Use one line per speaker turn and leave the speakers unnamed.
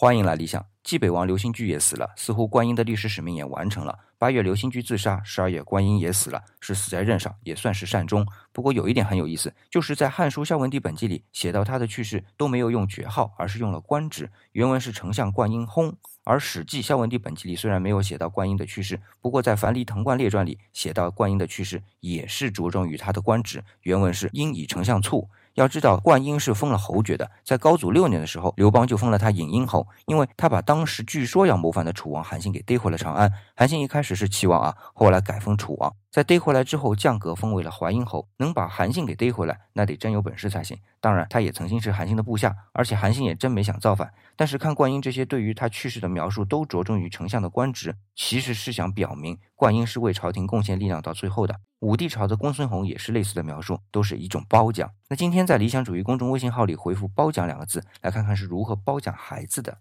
欢迎来理想。冀北王刘兴居也死了，似乎观音的历史使命也完成了。八月刘兴居自杀，十二月观音也死了，是死在任上，也算是善终。不过有一点很有意思，就是在《汉书·孝文帝本纪》里写到他的去世都没有用爵号，而是用了官职。原文是丞相观音薨。而《史记·孝文帝本纪》里虽然没有写到观音的去世，不过在《樊梨藤冠列传》里写到观音的去世，也是着重于他的官职。原文是因以丞相卒。要知道，灌婴是封了侯爵的。在高祖六年的时候，刘邦就封了他尹婴侯，因为他把当时据说要谋反的楚王韩信给逮回了长安。韩信一开始是齐王啊，后来改封楚王。在逮回来之后，降格封为了淮阴侯。能把韩信给逮回来，那得真有本事才行。当然，他也曾经是韩信的部下，而且韩信也真没想造反。但是看灌婴这些对于他去世的描述，都着重于丞相的官职，其实是想表明冠英是为朝廷贡献力量到最后的。武帝朝的公孙弘也是类似的描述，都是一种褒奖。那今天在理想主义公众微信号里回复“褒奖”两个字，来看看是如何褒奖孩子的。